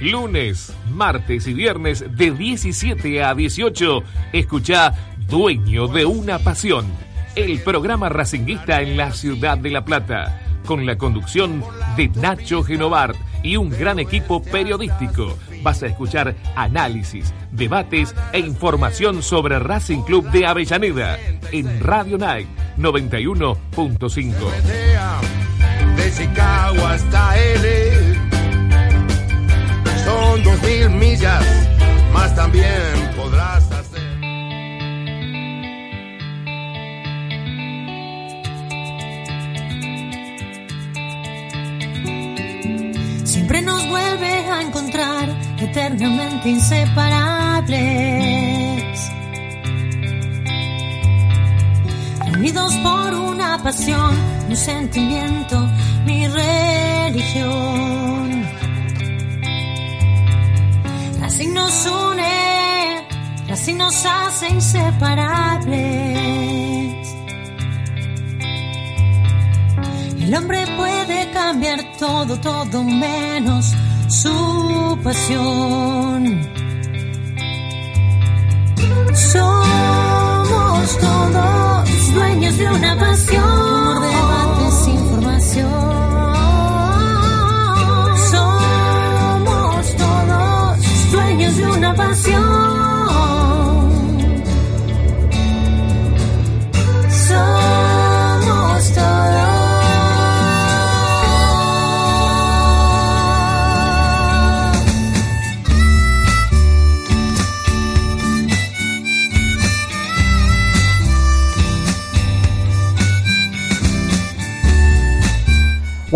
Lunes, martes y viernes de 17 a 18. Escucha Dueño de una Pasión. El programa racinguista en la ciudad de La Plata. Con la conducción de Nacho Genovart y un gran equipo periodístico. Vas a escuchar análisis, debates e información sobre Racing Club de Avellaneda en Radio Night 91.5. De Chicago hasta. Son dos mil millas, más también podrás hacer. Siempre nos vuelve a encontrar eternamente inseparables. Unidos por una pasión, un sentimiento, mi religión. Así nos une, así nos hace inseparables. El hombre puede cambiar todo, todo menos su pasión. Somos todos dueños de una pasión. Humor, debates, información. De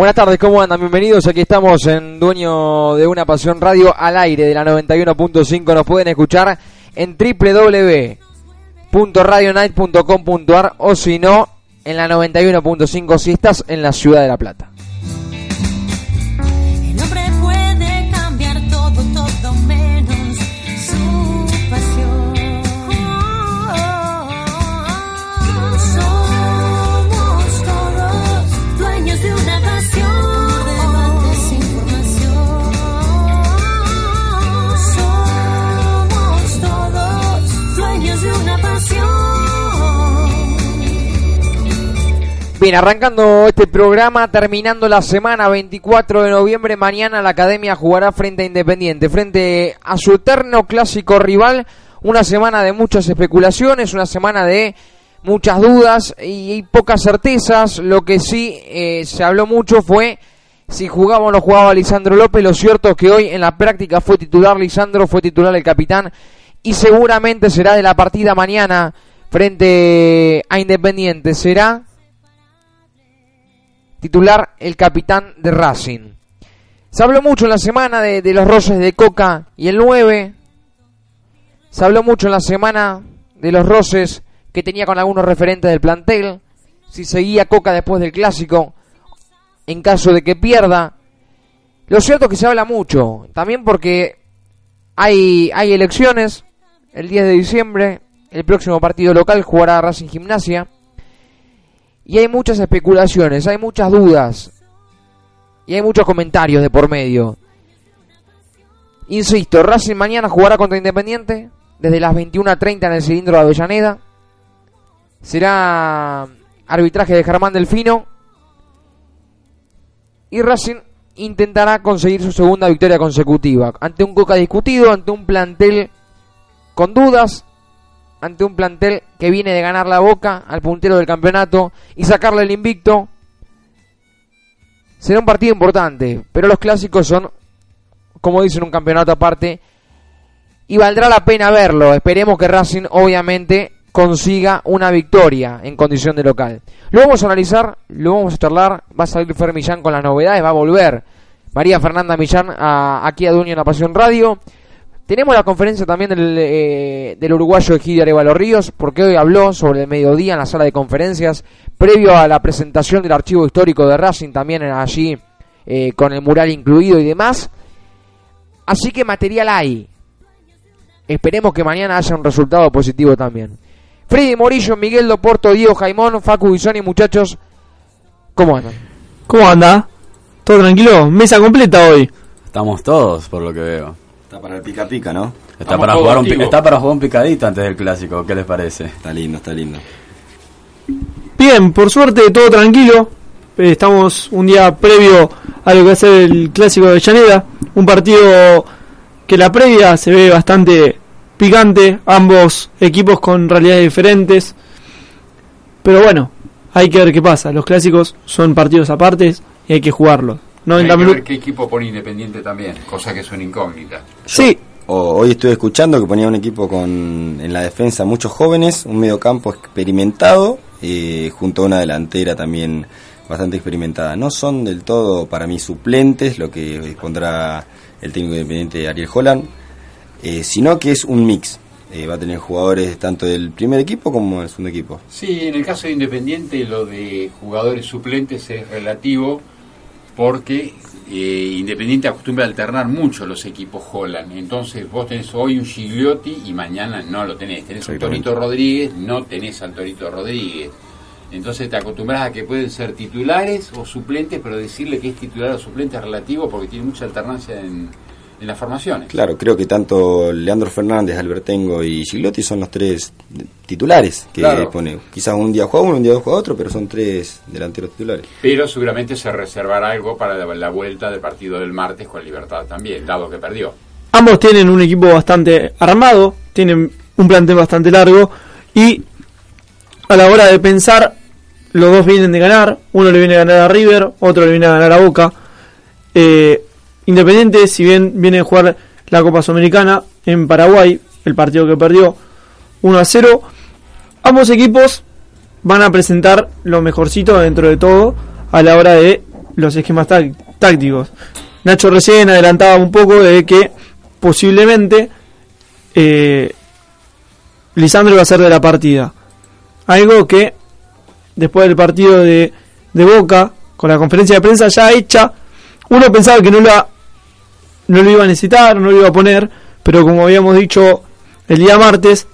Buenas tardes, ¿cómo andan? Bienvenidos. Aquí estamos en Dueño de una Pasión Radio al aire de la 91.5. Nos pueden escuchar en www.radionite.com.ar o si no, en la 91.5 si estás en la ciudad de La Plata. Bien, arrancando este programa, terminando la semana 24 de noviembre, mañana la Academia jugará frente a Independiente, frente a su eterno clásico rival, una semana de muchas especulaciones, una semana de muchas dudas y, pocas certezas, lo que sí eh, se habló mucho fue si jugaba o no jugaba Lisandro López, lo cierto es que hoy en la práctica fue titular Lisandro, fue titular el capitán y seguramente será de la partida mañana frente a Independiente, será titular el capitán de Racing. Se habló mucho en la semana de, los roces de Coca y el 9. Se habló mucho en la semana de los roces que tenía con algunos referentes del plantel. Si seguía Coca después del clásico, en caso de que pierda. Lo cierto es que se habla mucho, también porque hay, hay elecciones el 10 de diciembre. El próximo partido local jugará Racing Gimnasia. Y hay muchas especulaciones, hay muchas dudas. Y hay muchos comentarios de por medio. Insisto, Racing mañana jugará contra Independiente desde las 21.30 en el cilindro de Avellaneda. Será arbitraje de Germán Delfino. Y Racing intentará conseguir su segunda victoria consecutiva. Ante un Coca discutido, ante un plantel con dudas, ante un plantel que viene de ganar la boca al puntero del campeonato y sacarle el invicto. Será un partido importante, pero los clásicos son, como dicen, un campeonato aparte y valdrá la pena verlo. Esperemos que Racing, obviamente, consiga una victoria en condición de local. Lo vamos a analizar, lo vamos a charlar, va a salir Fer Millán con las novedades, va a volver María Fernanda Millán a- aquí a Dueño en la Pasión Radio. Tenemos la conferencia también del, eh, del uruguayo Egidio Arevalo Ríos, porque hoy habló sobre el mediodía en la sala de conferencias, previo a la presentación del archivo histórico de Racing, también allí eh, con el mural incluido y demás. Así que material hay. Esperemos que mañana haya un resultado positivo también. Freddy Morillo, Miguel Loporto, Diego Jaimón, Facu Bisoni, muchachos, ¿cómo andan? ¿Cómo anda? ¿Todo tranquilo? Mesa completa hoy. Estamos todos, por lo que veo. Está para el pica pica, ¿no? Está para, jugar un, está para jugar un picadito antes del clásico, ¿qué les parece? Está lindo, está lindo. Bien, por suerte todo tranquilo. Eh, Estamos un día previo a lo que va a ser el clásico de Llaneda. Un partido que la previa se ve bastante picante. Ambos equipos con realidades diferentes. Pero bueno, hay que ver qué pasa. Los clásicos son partidos apartes y hay que jugarlos. 90 Hay que ver minutos. qué equipo pone Independiente también, cosa que es una incógnita. Sí, O- hoy estuve escuchando que ponía un equipo con en la defensa muchos jóvenes, un mediocampo experimentado, eh, junto a una delantera también bastante experimentada. No son del todo para mí suplentes, lo que pondrá el técnico independiente Ariel Holland, eh, sino que es un mix. Eh, va a tener jugadores tanto del primer equipo como del segundo equipo. Sí, en el caso de Independiente lo de jugadores suplentes es relativo porque eh, Independiente acostumbra a alternar mucho los equipos Holland. Entonces vos tenés hoy un Gigliotti y mañana no lo tenés. Tenés un. Torito Rodríguez, no tenés al Torito Rodríguez. Entonces te acostumbras a que pueden ser titulares o suplentes, pero decirle que es titular o suplente es relativo porque tiene mucha alternancia en, en las formaciones. Claro, creo que tanto Leandro Fernández, Albertengo y Gigliotti son los tres titulares que Claro. pone. Quizás un día juega uno, un día juega otro, pero son tres delanteros titulares. Pero seguramente se reservará algo para la, la vuelta del partido del martes con Libertad también, dado que perdió. Ambos tienen un equipo bastante armado, tienen un plantel bastante largo y a la hora de pensar, los dos vienen de ganar, uno le viene a ganar a River, otro le viene a ganar a Boca. Eh, Independiente, si bien viene a jugar la Copa Sudamericana en Paraguay, el partido que perdió 1 a 0, ambos equipos van a presentar lo mejorcito dentro de todo a la hora de los esquemas táct- tácticos. Nacho recién adelantaba un poco de que posiblemente eh, Lisandro iba a ser de la partida. Algo que después del partido de, de Boca, con la conferencia de prensa ya hecha, uno pensaba que no, la, no lo iba a necesitar, no lo iba a poner, pero como habíamos dicho el día martes,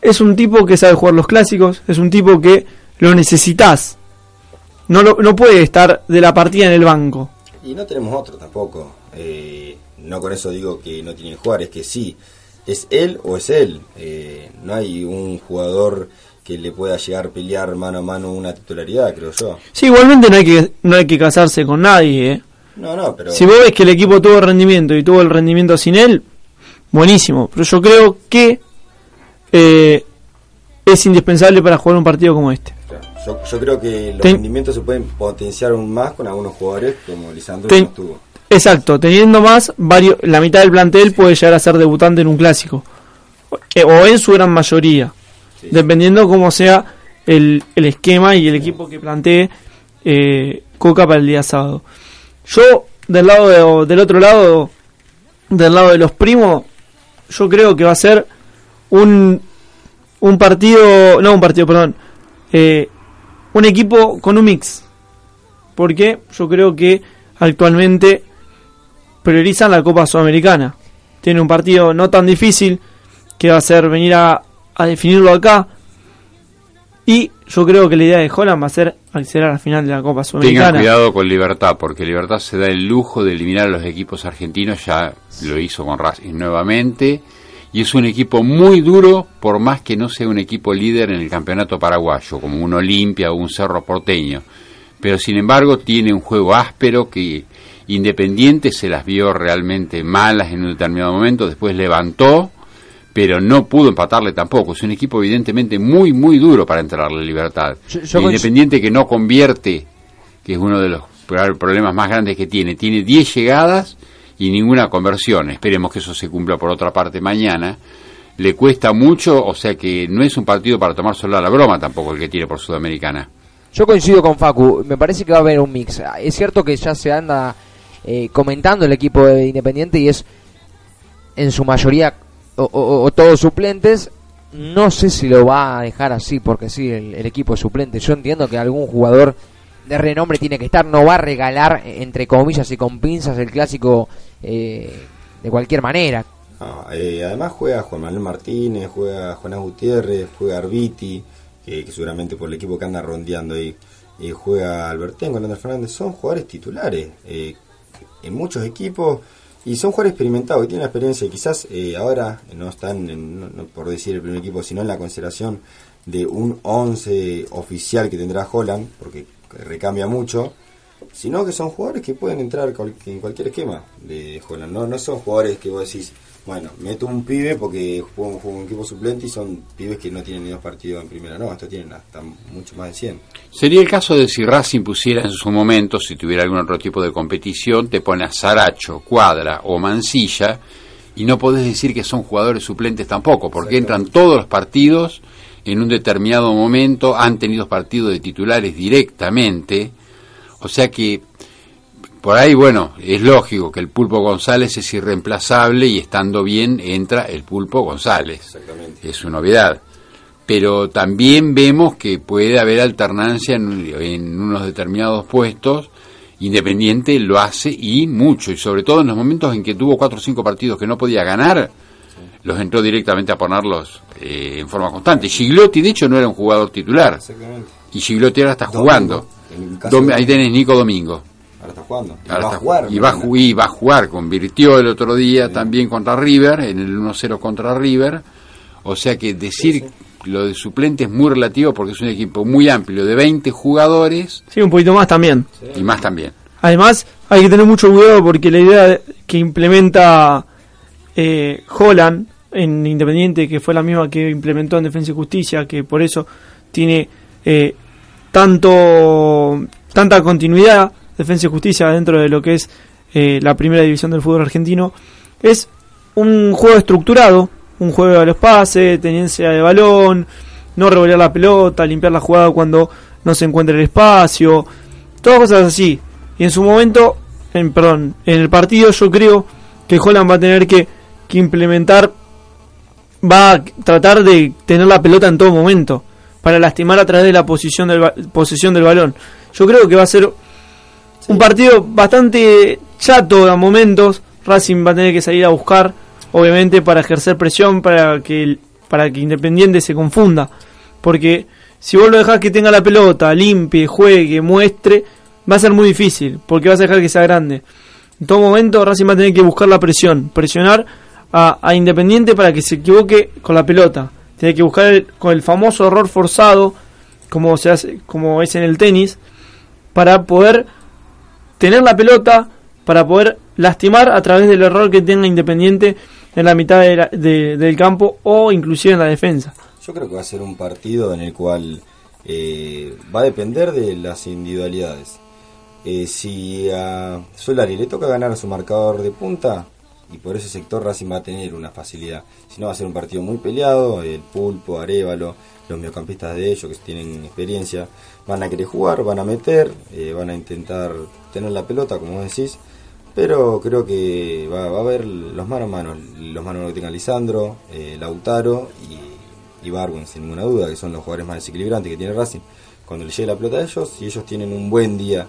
es un tipo que sabe jugar los clásicos, es un tipo que lo necesitas. No, lo- no puede estar de la partida en el banco. Y no tenemos otro tampoco. Eh, no con eso digo que no tiene que jugar, es que sí, es él o es él. Eh, no hay un jugador que le pueda llegar a pelear mano a mano una titularidad, creo yo. Sí, igualmente no hay que, no hay que casarse con nadie. ¿eh? No, no, pero Si vos ves que el equipo tuvo rendimiento y tuvo el rendimiento sin él, buenísimo. Pero yo creo que eh, es indispensable para jugar un partido como este. yo, yo creo que los Ten- rendimientos se pueden potenciar aún más con algunos jugadores como Lisandro Ten- que no estuvo. Exacto, teniendo más, varios, la mitad del plantel puede llegar a ser debutante en un clásico. Eh, o en su gran mayoría. Dependiendo cómo sea el, el esquema y el equipo que plantee eh, Coca para el día sábado. Yo, del lado de- del otro lado, del lado de los primos, yo creo que va a ser un, un partido, no un partido, perdón, eh, un equipo con un mix. Porque yo creo que actualmente priorizan la Copa Sudamericana. Tiene un partido no tan difícil que va a ser venir a, a definirlo acá. Y yo creo que la idea de Holland va a ser acceder a la final de la Copa Tengan Sudamericana. cuidado con Libertad, porque Libertad se da el lujo de eliminar a los equipos argentinos, ya lo hizo con Racing nuevamente, y es un equipo muy duro, por más que no sea un equipo líder en el campeonato paraguayo, como un Olimpia o un Cerro Porteño. Pero sin embargo tiene un juego áspero que Independiente se las vio realmente malas en un determinado momento, después levantó, pero no pudo empatarle tampoco. Es un equipo evidentemente muy, muy duro para entrarle Libertad. Yo- yo coinc- Independiente que no convierte, que es uno de los pro- problemas más grandes que tiene. Tiene 10 llegadas y ninguna conversión. Esperemos que eso se cumpla por otra parte mañana. le cuesta mucho, o sea que no es un partido para tomar solo a la broma tampoco el que tiene por Sudamericana. Yo coincido con Facu, me parece que va a haber un mix. Es cierto que ya se anda eh, comentando el equipo de Independiente y es en su mayoría o, todos suplentes. No sé si lo va a dejar así porque sí, el, equipo es suplente. Yo entiendo que algún jugador de renombre tiene que estar, no va a regalar eh, entre comillas y con pinzas el clásico eh, de cualquier manera. No, eh, además juega Juan Manuel Martínez, juega Jonás Gutiérrez, juega Arbiti, que, que seguramente por el equipo que anda rondeando ahí, eh, juega Albertengo, Leandro Fernández, son jugadores titulares eh, en muchos equipos y son jugadores experimentados que tienen experiencia y quizás eh, ahora no están, en- no- por decir el primer equipo, sino en la consideración de un 11 oficial que tendrá Holland, porque recambia mucho, sino que son jugadores que pueden entrar en cualquier esquema de Holland. No, no son jugadores que vos decís, bueno, meto un pibe porque juego, juego un equipo suplente y son pibes que no tienen ni dos partidos en primera. No, estos tienen hasta mucho más de 100. Sería el caso de si Racing pusiera en su momento, si tuviera algún otro tipo de competición, te pone a Saracho, Cuadra o Mancilla y no podés decir que son jugadores suplentes tampoco, porque entran todos los partidos en un determinado momento, han tenido partidos de titulares directamente, o sea que por ahí, bueno, es lógico que el Pulpo González es irreemplazable y estando bien entra el Pulpo González. Exactamente. Es una novedad. Pero también vemos que puede haber alternancia en, en unos determinados puestos. Independiente lo hace y mucho, y sobre todo en los momentos en que tuvo cuatro o cinco partidos que no podía ganar, los entró directamente a ponerlos eh, en forma constante. Gigliotti, de hecho, no era un jugador titular, Exactamente. y Gigliotti ahora está Domingo, jugando. Dom- ahí tenés Nico Domingo. Ahora está jugando. Y Ahora va a jugar. y va, a mañana. ju- y va a jugar, convirtió el otro día también contra River, en el 1-0 contra River, o sea que decir lo de suplente es muy relativo porque es un equipo muy amplio de 20 jugadores Sí, un poquito más también. y más también. Además, hay que tener mucho cuidado porque la idea que implementa eh, Holland en Independiente, que fue la misma que implementó en Defensa y Justicia, que por eso tiene eh, tanto tanta continuidad Defensa y Justicia dentro de lo que es eh, la primera división del fútbol argentino, es un juego estructurado, un juego a los pases, tenencia de balón, no revolear la pelota, limpiar la jugada cuando no se encuentra el espacio, todas cosas así. Y en su momento, en, perdón, en el partido yo creo que Holland va a tener que, que implementar, va a tratar de tener la pelota en todo momento para lastimar a través de la posición del, posesión del balón. Yo creo que va a ser un partido bastante chato a momentos. Racing va a tener que salir a buscar, obviamente, para ejercer presión, para que, para que Independiente se confunda. Porque si vos lo dejás que tenga la pelota, limpie, juegue, muestre, va a ser muy difícil, porque vas a dejar que sea grande. En todo momento Racing va a tener que buscar la presión, presionar a, a Independiente para que se equivoque con la pelota. Tiene que buscar el- con el famoso error forzado, como se hace, como es en el tenis, para poder tener la pelota, para poder lastimar a través del error que tenga Independiente en la mitad de la- de- del campo o inclusive en la defensa. Yo creo que va a ser un partido en el cual eh, va a depender de las individualidades. Eh, si a Solari le toca ganar a su marcador de punta, y por ese sector Racing va a tener una facilidad. Si no, va a ser un partido muy peleado. El Pulpo, Arevalo, los mediocampistas de ellos que tienen experiencia, van a querer jugar, van a meter, eh, van a intentar tener la pelota, como decís. Pero creo que va, a haber los mano a mano, los mano que tenga Lisandro, eh, Lautaro y, y Barwin, sin ninguna duda, que son los jugadores más desequilibrantes que tiene Racing. Cuando le llegue la pelota a ellos, si ellos tienen un buen día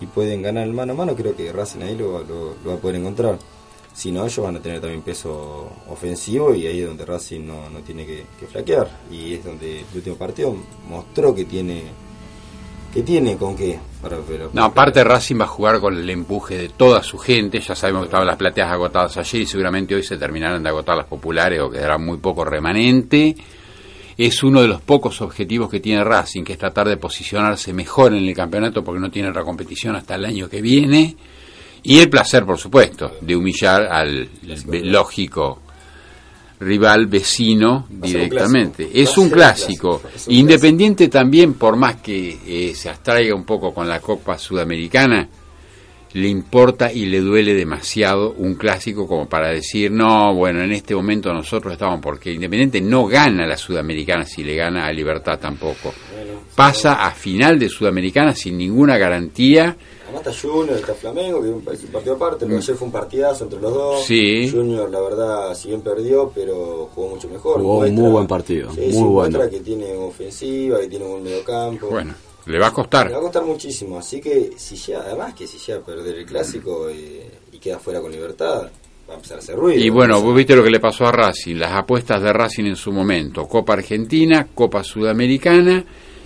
y pueden ganar el mano a mano, creo que Racing ahí lo, lo- lo va a poder encontrar. Si no, ellos van a tener también peso ofensivo y ahí es donde Racing no, no tiene que, que flaquear. Y es donde el último partido mostró que tiene que tiene con qué. Para, pero- No, aparte Racing va a jugar con el empuje de toda su gente. Ya sabemos que estaban las plateas agotadas ayer y seguramente hoy se terminarán de agotar las populares o quedará muy poco remanente. Es uno de los pocos objetivos que tiene Racing, que es tratar de posicionarse mejor en el campeonato porque no tiene otra competición hasta el año que viene. Y el placer, por supuesto, de humillar al lógico rival vecino un directamente. Es un clásico. clásico. Es un Independiente también, por más que eh, se abstraiga un poco con la Copa Sudamericana, le importa y le duele demasiado un clásico como para decir, no, bueno, en este momento nosotros estamos, porque Independiente no gana la Sudamericana si le gana a Libertad tampoco. Pasa a final de Sudamericana sin ninguna garantía. Además está Junior, está Flamengo, que es un, partido aparte. Lo de ayer fue un partidazo entre los dos. Sí. Junior, la verdad, si bien perdió, pero jugó mucho mejor. Jugó un muy buen partido, Sí, muy bueno. que tiene ofensiva, que tiene un buen mediocampo. Bueno, le va a costar. Le va a costar muchísimo. Así que, si ya, además que si ya perder el clásico eh, y queda fuera con libertad, va a empezar a hacer ruido. Y bueno, vos viste lo que le pasó a Racing, las apuestas de Racing en su momento, Copa Argentina, Copa Sudamericana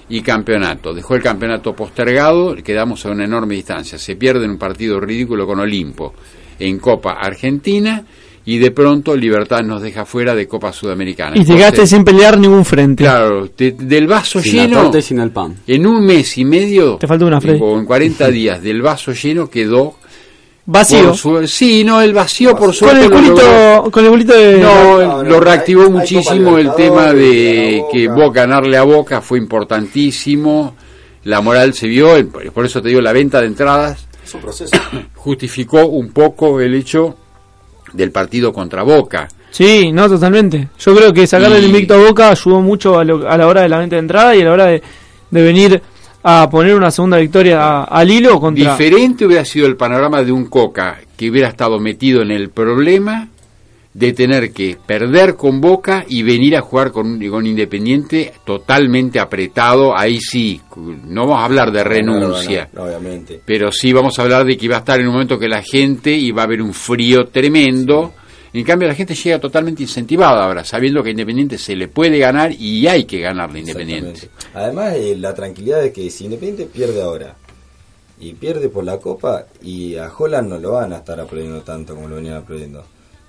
y campeonato. Dejó el campeonato postergado, quedamos a una enorme distancia. Se pierde en un partido ridículo con Olimpo en Copa Argentina y de pronto Libertad nos deja fuera de Copa Sudamericana. Y te Entonces, quedaste sin pelear ningún frente. Claro, te- del vaso Sin la lleno, torta y sin el pan. en un mes y medio, Te falta una, Freddy. o en 40 días, del vaso lleno quedó Vacío. su- sí, no, el vacío por Con suerte el lo logró. culito, con el culito de... No, No, no, lo reactivó hay- muchísimo el tema de que Boca. Ganarle a Boca fue importantísimo. La moral se vio, el- por eso te digo, la venta de entradas Es un proceso. justificó un poco el hecho del partido contra Boca. Sí, no, totalmente. Yo creo que sacarle el invicto a Boca ayudó mucho a, lo- a la hora de la venta de entrada y a la hora de, de venir a poner una segunda victoria al hilo contra... Diferente hubiera sido el panorama de un Coca que hubiera estado metido en el problema de tener que perder con Boca y venir a jugar con, un- con Independiente totalmente apretado. Ahí sí, no vamos a hablar de renuncia. No, no, no, obviamente. pero sí vamos a hablar de que iba a estar en un momento que la gente iba a haber un frío tremendo. En cambio, la gente llega totalmente incentivada ahora, sabiendo que Independiente se le puede ganar y hay que ganarle Independiente. Además, eh, la tranquilidad de que si Independiente pierde ahora y pierde por la Copa y a Holland no lo van a estar aplaudiendo tanto como lo venían aplaudiendo.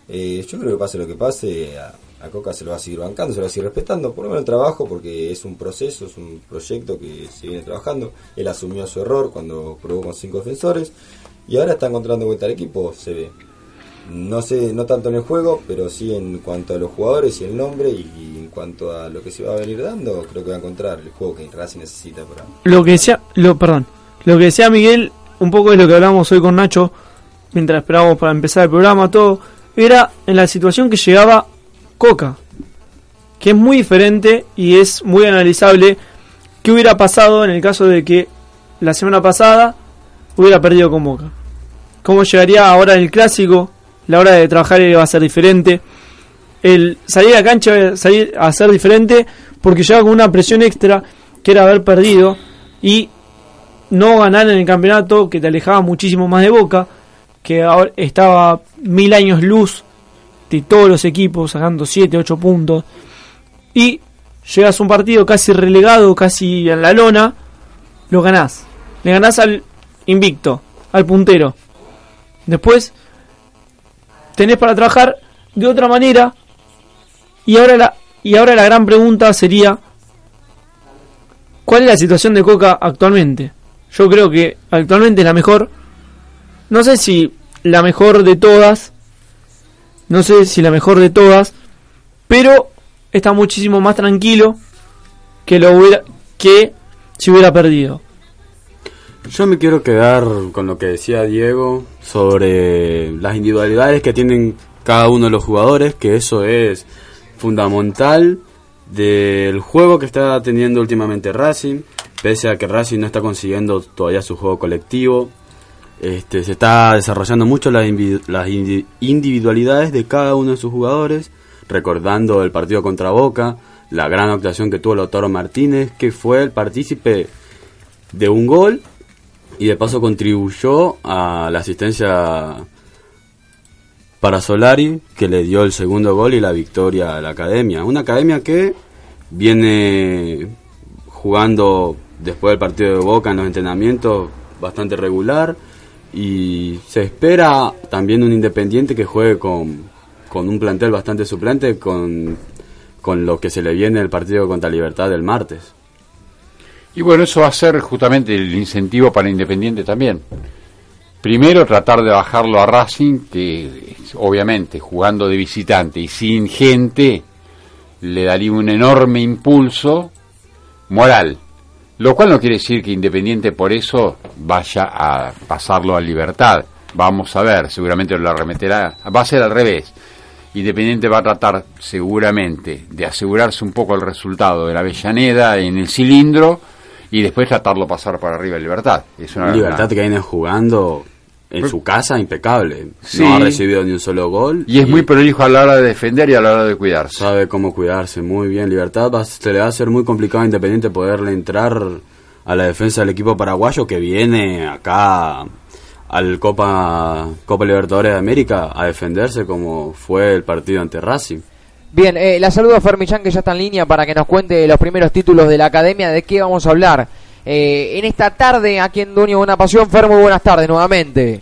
Eh, yo creo que pase lo que pase, a, Coca se lo va a seguir bancando, se lo va a seguir respetando, por lo menos el trabajo, porque es un proceso, es un proyecto que se viene trabajando. Él asumió su error cuando probó con cinco defensores y ahora está encontrando vuelta al equipo, se ve. No sé, no tanto en el juego, pero sí en cuanto a los jugadores y el nombre y, en cuanto a lo que se va a venir dando, creo que va a encontrar el juego que Racing necesita para... Lo que decía, lo, perdón, lo que decía Miguel, un poco de lo que hablamos hoy con Nacho, mientras esperábamos para empezar el programa, todo, era en la situación que llegaba Coca, que es muy diferente y es muy analizable qué hubiera pasado en el caso de que la semana pasada hubiera perdido con Boca. Cómo llegaría ahora el clásico, la hora de trabajar iba a ser diferente, el salir a cancha salir a ser diferente porque llegaba con una presión extra que era haber perdido y no ganar en el campeonato que te alejaba muchísimo más de Boca, que ahora estaba mil años luz de todos los equipos, sacando 7, 8 puntos, y llegas a un partido casi relegado, casi en la lona, lo ganás. Le ganás al invicto, al puntero. Después tenés para trabajar de otra manera y ahora la, y ahora la gran pregunta sería ¿cuál es la situación de Coca actualmente? Yo creo que actualmente es la mejor. No sé si la mejor de todas. No sé si la mejor de todas. Pero está muchísimo más tranquilo que lo hubiera que si hubiera perdido. Yo me quiero quedar con lo que decía Diego sobre las individualidades que tienen cada uno de los jugadores, que eso es fundamental del juego que está teniendo últimamente Racing, pese a que Racing no está consiguiendo todavía su juego colectivo. Este, se está desarrollando mucho las, individualidades de cada uno de sus jugadores, recordando el partido contra Boca, la gran actuación que tuvo Lautaro Martínez, que fue el partícipe de un gol y de paso contribuyó a la asistencia para Solari, que le dio el segundo gol y la victoria a la academia. Una academia que viene jugando después del partido de Boca en los entrenamientos bastante regular y se espera también un Independiente que juegue con, con un plantel bastante suplente con, con lo que se le viene el partido contra Libertad del martes. Y bueno, eso va a ser justamente el incentivo para Independiente también. Primero, tratar de bajarlo a Racing, que obviamente jugando de visitante y sin gente, le daría un enorme impulso moral. Lo cual no quiere decir que Independiente por eso vaya a pasarlo a libertad. Vamos a ver, seguramente lo arremeterá. Va a ser al revés. Independiente va a tratar seguramente de asegurarse un poco el resultado de la Avellaneda en el cilindro y después tratarlo pasar para arriba de Libertad. Es una, Libertad una- que viene jugando en su casa impecable. Sí. No ha recibido ni un solo gol. y es muy prolijo a la hora de defender y a la hora de cuidarse. Sabe cómo cuidarse muy bien. Libertad va- se le va a hacer muy complicado a Independiente poderle entrar a la defensa del equipo paraguayo que viene acá al Copa Copa Libertadores de América a defenderse como fue el partido ante Racing. Bien, eh, la saludo a Fermillán que ya está en línea para que nos cuente los primeros títulos de la academia, de qué vamos a hablar. Eh, en esta tarde, aquí en Dueño una Pasión, Fer, muy buenas tardes nuevamente.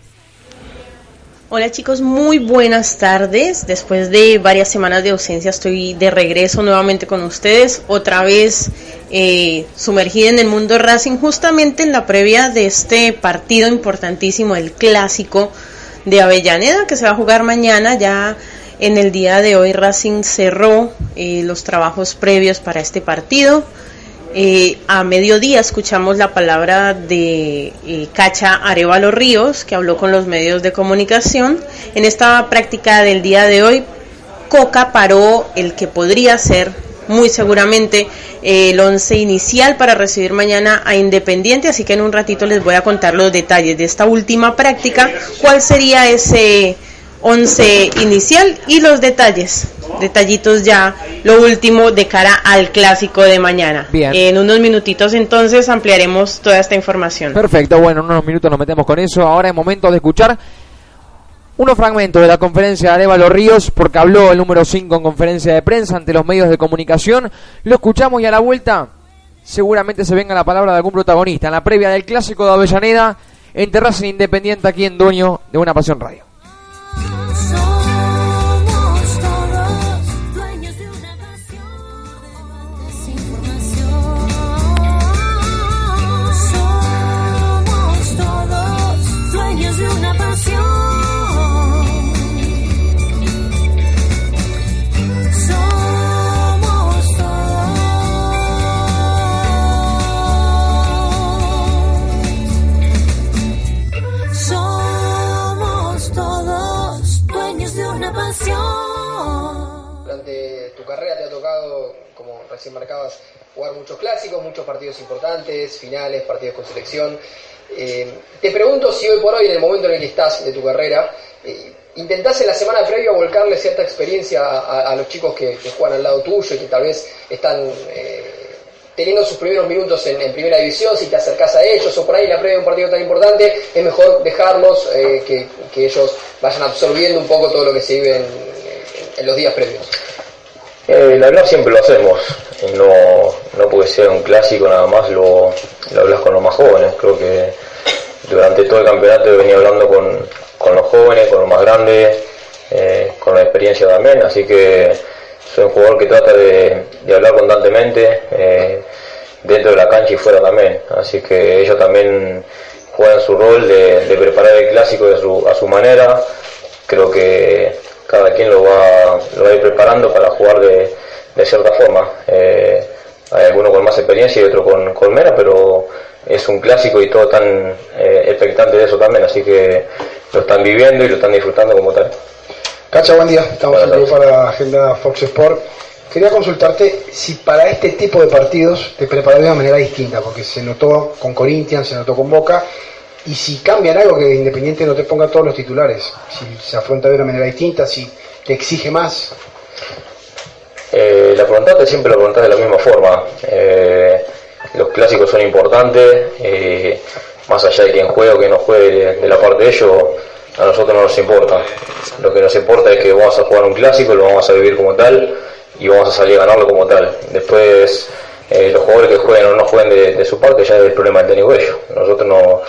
Hola chicos, muy buenas tardes. Después de varias semanas de ausencia estoy de regreso nuevamente con ustedes, otra vez eh, sumergida en el mundo Racing, justamente en la previa de este partido importantísimo, el clásico de Avellaneda, que se va a jugar mañana. Ya en el día de hoy Racing cerró eh, los trabajos previos para este partido. Eh, a mediodía escuchamos la palabra de eh, Cacha Arevalo Ríos, que habló con los medios de comunicación. En esta práctica del día de hoy, Coca paró el que podría ser muy seguramente eh, el once inicial para recibir mañana a Independiente, así que en un ratito les voy a contar los detalles de esta última práctica, cuál sería ese once inicial y los detalles, detallitos ya, lo último de cara al clásico de mañana. Bien. En unos minutitos entonces ampliaremos toda esta información. Perfecto, bueno, en unos minutos nos metemos con eso. Ahora es momento de escuchar unos fragmentos de la conferencia de Arevalo Ríos, porque habló el número 5 en conferencia de prensa ante los medios de comunicación. Lo escuchamos y a la vuelta seguramente se venga la palabra de algún protagonista en la previa del clásico de Avellaneda entre Racing Independiente aquí en Dueño de una Pasión Radio. Durante tu carrera te ha tocado, como recién marcabas, jugar muchos clásicos, muchos partidos importantes, finales, partidos con selección. Eh, te pregunto si hoy por hoy, en el momento en el que estás de tu carrera, eh, intentás en la semana previa volcarle cierta experiencia a, los chicos que, que juegan al lado tuyo y que tal vez están eh, teniendo sus primeros minutos en, primera división, si te acercás a ellos o por ahí la previa de un partido tan importante, es mejor dejarlos, eh, que, ellos vayan absorbiendo un poco todo lo que se vive en, los días previos. Eh, la verdad siempre lo hacemos, no, porque sea un clásico nada más lo, hablas con los más jóvenes, creo que durante todo el campeonato he venido hablando con, con los jóvenes, con los más grandes, eh, con la experiencia también, así que soy un jugador que trata de, de hablar constantemente eh, dentro de la cancha y fuera también, así que ellos también juegan su rol de, preparar el clásico de su- a su manera, creo que cada quien lo va, lo va a ir preparando para jugar de, de cierta forma. Eh, hay algunos con más experiencia y otros con, con menos, pero es un clásico y todos están eh, expectantes de eso también, así que lo están viviendo y lo están disfrutando como tal. Cacha, buen día. Estamos en vivo para la agenda Fox Sport. Quería consultarte si para este tipo de partidos te preparas de una manera distinta, porque se notó con Corinthians, se notó con Boca, y si cambian algo que Independiente no te ponga todos los titulares, si se afronta de una manera distinta, si te exige más. Eh, la preguntaste siempre la preguntás de la misma forma. Eh, los clásicos son importantes, eh, más allá de quien juegue o quien no juegue de, de la parte de ellos, a nosotros no nos importa. Lo que nos importa es que vamos a jugar un clásico, lo vamos a vivir como tal y vamos a salir a ganarlo como tal. Después, eh, los jugadores que jueguen o no jueguen de, de su parte ya es el problema del técnico ellos. Nosotros no,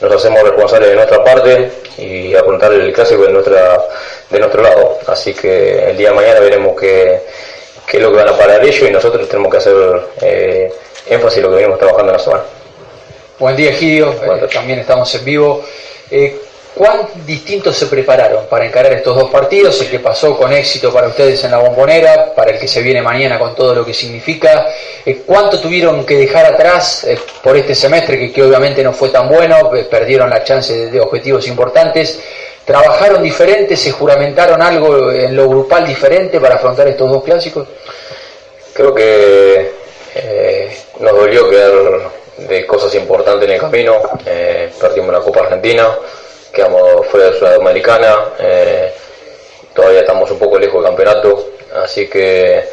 nos hacemos responsables de nuestra parte y afrontar el clásico de, nuestra, de nuestro lado. Así que el día de mañana veremos qué, qué es lo que van a parar ellos y nosotros tenemos que hacer eh, énfasis en lo que venimos trabajando en la semana. Buen día, Gidio. Eh, también estamos en vivo. Eh, ¿Cuán distintos se prepararon para encarar estos dos partidos? El que pasó con éxito para ustedes en la bombonera, para el que se viene mañana con todo lo que significa. Eh, ¿Cuánto tuvieron que dejar atrás eh, por este semestre que, obviamente no fue tan bueno? eh, perdieron la chance de, objetivos importantes. ¿Trabajaron diferente? ¿Se juramentaron algo en lo grupal diferente para afrontar estos dos clásicos? Creo que nos dolió quedar de cosas importantes en el camino. Perdimos la Copa Argentina, quedamos fuera de Sudamericana, eh, todavía estamos un poco lejos del campeonato, así que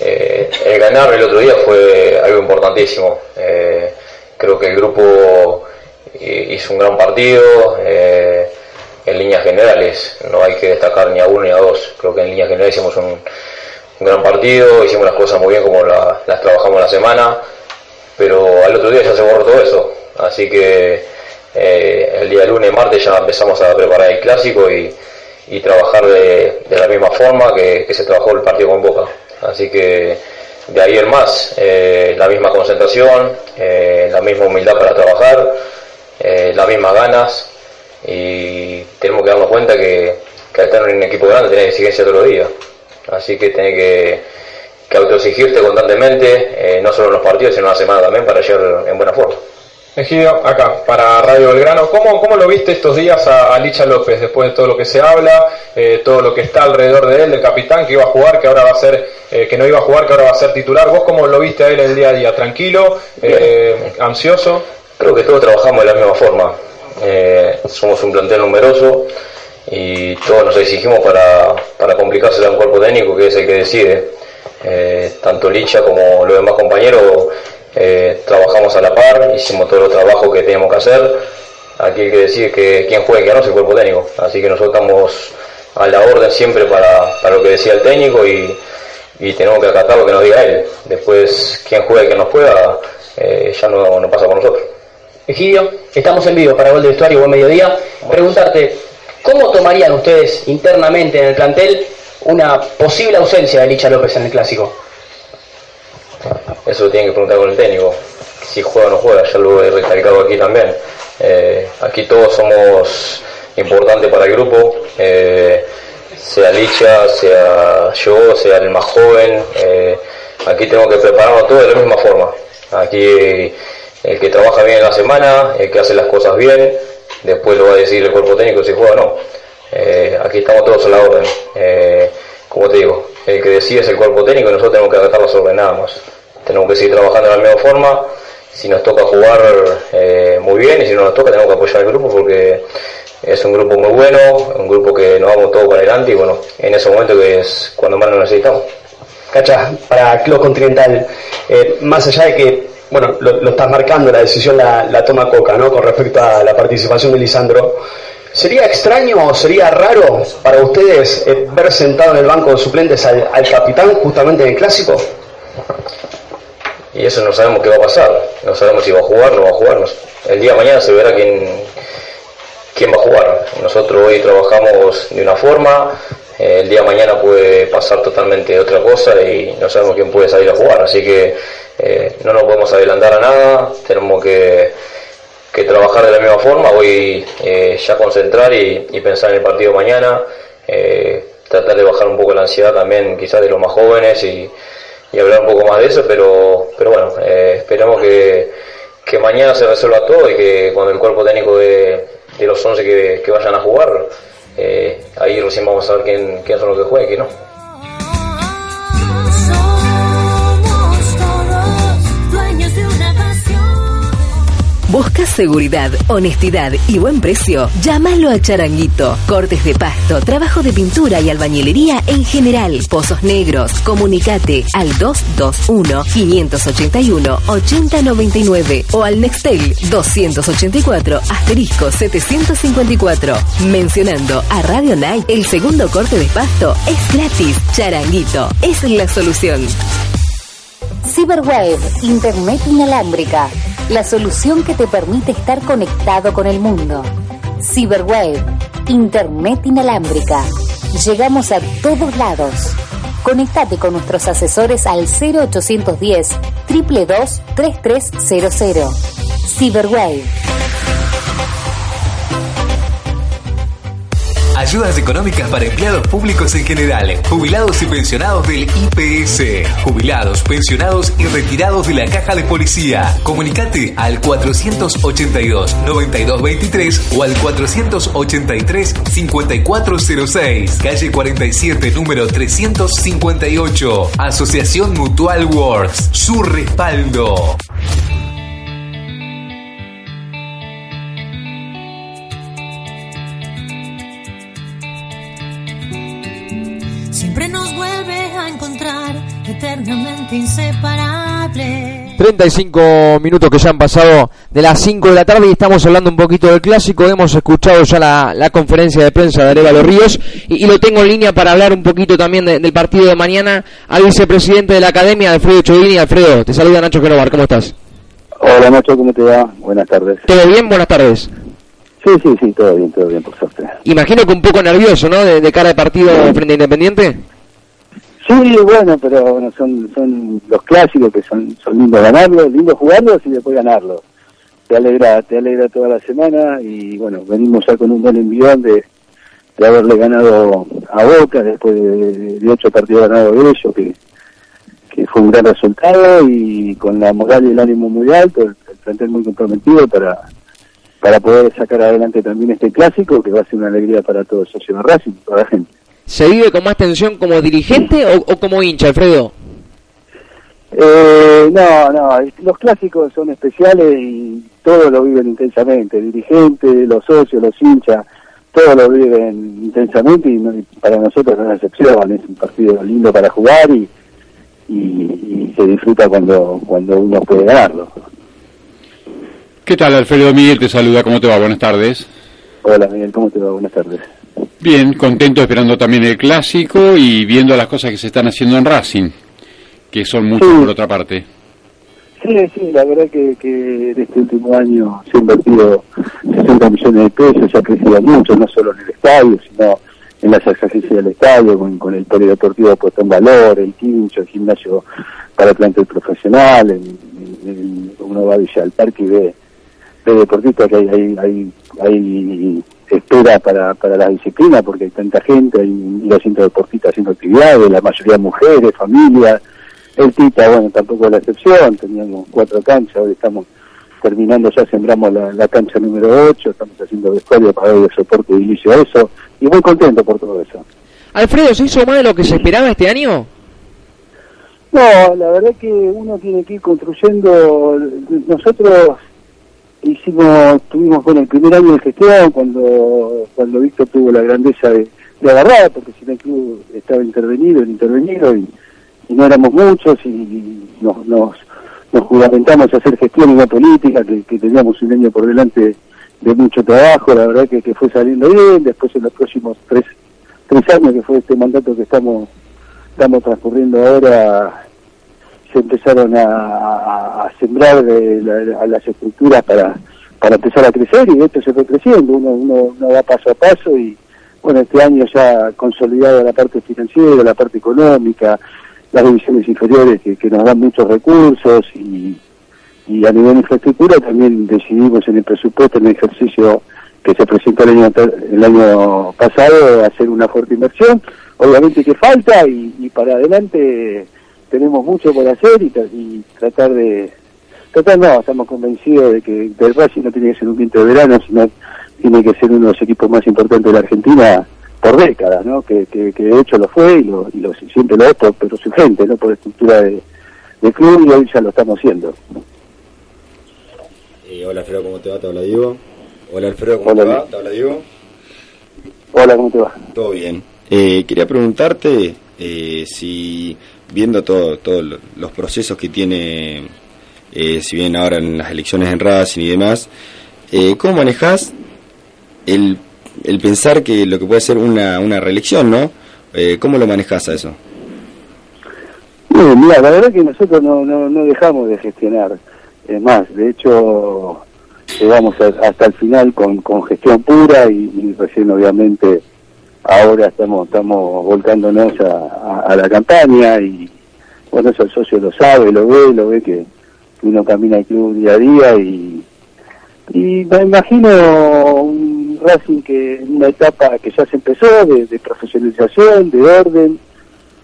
eh, el ganar el otro día fue algo importantísimo. Eh, creo que el grupo hi- hizo un gran partido. eh, en líneas generales, no hay que destacar ni a uno ni a dos. Creo que en líneas generales hicimos un, un gran partido, hicimos las cosas muy bien como la- las trabajamos la semana, pero al otro día ya se borró todo eso. Así que eh, el día lunes, martes ya empezamos a preparar el clásico y, trabajar de, la misma forma que, se trabajó el partido con Boca. Así que de ahí en más, eh, la misma concentración, eh, la misma humildad para trabajar, las mismas ganas y tenemos que darnos cuenta que, al estar en un equipo grande tenés exigencia todos los días. Así que tenés que, que autoexigirte constantemente, no solo en los partidos, sino en la semana también para llegar en buena forma. Egidio, acá, para Radio Belgrano, ¿cómo, cómo lo viste estos días a, a Licha López después de todo lo que se habla, eh, todo lo que está alrededor de él, del capitán que iba a jugar, que ahora va a ser, eh, que no iba a jugar, que ahora va a ser titular? ¿Vos cómo lo viste a él el día a día? ¿Tranquilo? Eh, ¿Ansioso? Creo que todos trabajamos de la misma forma. Eh, somos un plantel numeroso y todos nos exigimos para, para complicársela a un cuerpo técnico que es el que decide. Tanto Licha como los demás compañeros eh, trabajamos a la par, hicimos todo el trabajo que teníamos que hacer. Aquí el que decide que y quién no es el cuerpo técnico. Así que nosotros estamos a la orden siempre para, para lo que decía el técnico y, y tenemos que acatar lo que nos diga él. Después, quién juega y quién no juega, eh, ya no, no pasa con nosotros. Egidio, estamos en vivo para Gol de Vestuario, buen mediodía. Preguntarte, ¿cómo tomarían ustedes internamente en el plantel una posible ausencia de Licha López en el Clásico? Eso lo tienen que preguntar con el técnico. Si juega o no juega, ya lo he recalcado aquí también. Eh, aquí todos somos importantes para el grupo, eh, sea Licha, sea yo, sea el más joven. eh, aquí tengo que prepararnos todos de la misma forma. Aquí el que trabaja bien en la semana, el que hace las cosas bien, después lo va a decir el cuerpo técnico si juega o no. Aquí estamos todos a la orden. Como te digo, el que decide es el cuerpo técnico y nosotros tenemos que las órdenes nada más. Tenemos que seguir trabajando de la misma forma. Si nos toca jugar eh, muy bien y si no nos toca tenemos que apoyar al grupo porque es un grupo muy bueno, un grupo que nos vamos todos para adelante y bueno, en ese momento que es cuando más nos necesitamos. Cacha, para Club Continental, eh, más allá de que, bueno, lo, lo estás marcando, la decisión la, la toma Coca, ¿no? Con respecto a la participación de Lisandro, ¿sería extraño o sería raro para ustedes eh, ver sentado en el banco de suplentes al, capitán justamente en el Clásico? y eso no sabemos qué va a pasar. No sabemos si va a jugar no va a jugar. El día de mañana se verá quién, quién va a jugar. Nosotros hoy trabajamos de una forma, eh, el día de mañana puede pasar totalmente otra cosa y no sabemos quién puede salir a jugar. Así que eh, no nos podemos adelantar a nada, tenemos que, que trabajar de la misma forma. Hoy eh, ya concentrar y, y pensar en el partido mañana. eh, tratar de bajar un poco la ansiedad también quizás de los más jóvenes y, y hablar un poco más de eso, pero, pero bueno, eh, esperemos que, que mañana se resuelva todo y que cuando el cuerpo técnico de, de los 11 que, que vayan a jugar, ahí recién vamos a ver quién, quién son los que juegan y quién no. ¿Buscas seguridad, honestidad y buen precio? Llámalo a Charanguito. Cortes de pasto, trabajo de pintura y albañilería en general. Pozos negros. Comunicate al 221-581-8099 o al Nextel 284 asterisco 754. Mencionando a Radio Night, el segundo corte de pasto es gratis. Charanguito es la solución. Cyberwave, Internet inalámbrica, la solución que te permite estar conectado con el mundo. Cyberwave, Internet inalámbrica. Llegamos a todos lados. Conectate con nuestros asesores al 0810 222 3300. Cyberwave. Ayudas económicas para empleados públicos en general, jubilados y pensionados del IPS, jubilados, pensionados y retirados de la caja de policía. Comunicate al 482-9223 o al 483-5406, calle 47, número 358, Asociación Mutual Works, su respaldo. 35 minutos que ya han pasado de las 5 de la tarde y estamos hablando un poquito del clásico. Hemos escuchado ya la, la conferencia de prensa de Arevalo Ríos y, y lo tengo en línea para hablar un poquito también de- del partido de mañana al vicepresidente de la academia, Alfredo Chodini. Alfredo, te saluda Nacho Genovar, ¿cómo estás? Hola Nacho, ¿cómo te va? Buenas tardes. ¿Todo bien? Buenas tardes. Sí, sí, sí, todo bien, todo bien, por suerte. Imagino que un poco nervioso, ¿no? De, de cara al partido frente a Independiente. Sí, bueno, pero bueno, son, son los clásicos que son, son lindos ganarlos, lindos jugarlos y después ganarlos. Te alegra, te alegra toda la semana y bueno, venimos ya con un buen envión de, de haberle ganado a Boca después de, de ocho partidos ganados de ellos, que, que fue un gran resultado y con la moral y el ánimo muy alto, el, el plantel muy comprometido para para poder sacar adelante también este clásico que va a ser una alegría para todo el socio de Racing, toda la gente. ¿Se vive con más tensión como dirigente o, o como hincha, Alfredo? Eh, no, no, los clásicos son especiales y todos lo viven intensamente, dirigentes, los socios, los hinchas, todos lo viven intensamente y, no- y para nosotros no es una excepción, es un partido lindo para jugar y, y, y se disfruta cuando, cuando uno puede ganarlo. ¿Qué tal, Alfredo Miguel? Te saluda, ¿cómo te va? Buenas tardes. Hola Miguel, ¿cómo te va? Buenas tardes. Bien, contento esperando también el clásico y viendo las cosas que se están haciendo en Racing, que son muchas por otra parte. Sí, sí, la verdad que, que en este último año se ha invertido 60 millones de pesos, se ha crecido mucho, no solo en el estadio, sino en las ejercicios del estadio, con, con el polideportivo puesto en valor, el quincho, el gimnasio para el plantel profesional, uno va a Villa del Parque y ve, ve deportistas que hay, hay, hay, hay espera para, para las disciplinas porque hay tanta gente, hay mil doscientos deportistas haciendo actividades, la mayoría mujeres, familias, el Tita, bueno, tampoco es la excepción, teníamos cuatro canchas, hoy estamos terminando, ya sembramos la, la cancha número 8, estamos haciendo vestuario para dar el soporte de inicio a eso, y muy contento por todo eso. Alfredo, ¿se hizo más de lo que se esperaba este año? No, la verdad que uno tiene que ir construyendo, nosotros hicimos, tuvimos, bueno, el primer año de gestión, cuando cuando Víctor tuvo la grandeza de, de agarrar, porque si no el club estaba intervenido, el intervenido, y, no éramos muchos, y nos, nos, nos juramentamos a hacer gestión y una política, que, teníamos un año por delante de mucho trabajo, la verdad que fue saliendo bien, después en los próximos tres, tres años, que fue este mandato que estamos, estamos transcurriendo ahora, se empezaron a, sembrar eh, la- a las estructuras para, para empezar a crecer y esto se fue creciendo, uno, uno, uno va paso a paso y bueno, este año ya consolidada la parte financiera, la parte económica, las divisiones inferiores que, nos dan muchos recursos y, y a nivel de infraestructura también decidimos en el presupuesto, en el ejercicio que se presentó el año, el año pasado, hacer una fuerte inversión, obviamente que falta y para adelante tenemos mucho por hacer y, tra- y tratar de tratar no, estamos convencidos de que del Racing no tiene que ser un viento de verano, sino tiene que ser uno de los equipos más importantes de la Argentina por décadas, ¿no? Que, que, que de hecho lo fue y, lo, y lo, siempre lo es, por, pero su gente, ¿no? Por estructura de, de club y hoy ya lo estamos haciendo. Eh, hola Alfredo, ¿cómo te va? Te habla Diego. Hola Alfredo, ¿cómo Hola, te va? Te habla Diego. Hola, ¿cómo te va? Todo bien. Eh, quería preguntarte eh, si, viendo todo, todos lo- los procesos que tiene, eh, si bien ahora en las elecciones en Racing y demás, eh, ¿cómo manejas el, el pensar que lo que puede ser una, una reelección, no? Eh, ¿Cómo lo manejas a eso? Bueno, mira, la verdad que nosotros no, no, no dejamos de gestionar. Es más, de hecho, llegamos a- hasta el final con, con gestión pura y recién obviamente ahora estamos estamos volcándonos a, la campaña y bueno, eso el socio lo sabe, lo ve, lo ve que, uno camina el club día a día y, me imagino un Racing que una etapa que ya se empezó de, de profesionalización, de orden,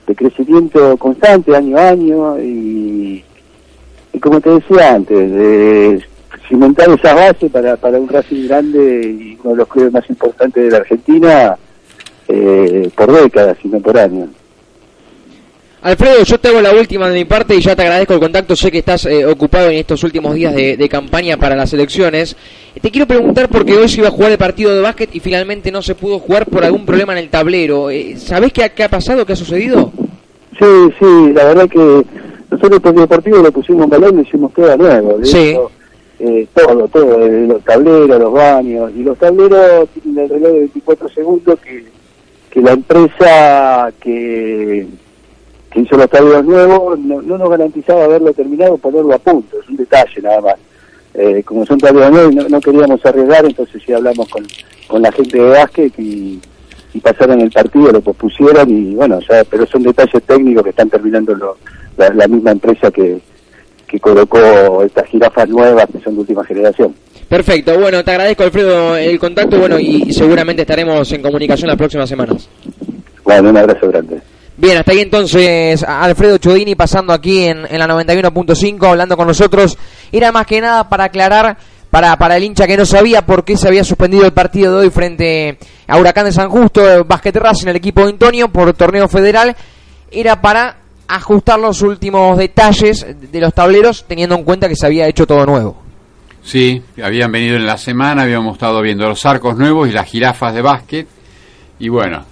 de crecimiento constante año a año y, y como te decía antes, de cimentar esa base para, para un Racing grande y uno de los clubes más importantes de la Argentina eh, por décadas y no por años. Alfredo, yo te hago la última de mi parte y ya te agradezco el contacto. Sé que estás eh, ocupado en estos últimos días de, de campaña para las elecciones. Te quiero preguntar porque hoy se iba a jugar el partido de básquet y finalmente no se pudo jugar por algún problema en el tablero. Eh, ¿Sabés qué, ha- qué ha pasado? ¿Qué ha sucedido? Sí, sí, la verdad que nosotros el deportivo lo pusimos en valor y lo hicimos todo nuevo. Sí. hecho, eh, todo, todo, eh, los tableros, los baños. Y los tableros tienen el reloj de 24 segundos que, que la empresa que, hizo los tableros nuevos no, no nos garantizaba haberlo terminado, ponerlo a punto. Es un detalle nada más. Eh, como son tableros nuevos, no, no queríamos arriesgar, entonces sí hablamos con, con la gente de básquet y, y pasaron el partido, lo pospusieron y bueno, ya, pero son detalles técnicos que están terminando lo- la, la misma empresa que, que colocó estas jirafas nuevas que son de última generación. Perfecto, bueno, te agradezco Alfredo el contacto bueno y seguramente estaremos en comunicación las próximas semanas. Bueno, un abrazo grande. Bien, hasta ahí entonces Alfredo Chodini pasando aquí en, en la 91.5 hablando con nosotros. Era más que nada para aclarar para, para el hincha que no sabía por qué se había suspendido el partido de hoy frente a Huracán de San Justo, Basket Racing, el equipo de Antonio por torneo federal. Era para ajustar los últimos detalles de los tableros teniendo en cuenta que se había hecho todo nuevo. Sí, habían venido en la semana, habíamos estado viendo los arcos nuevos y las jirafas de básquet. Y bueno,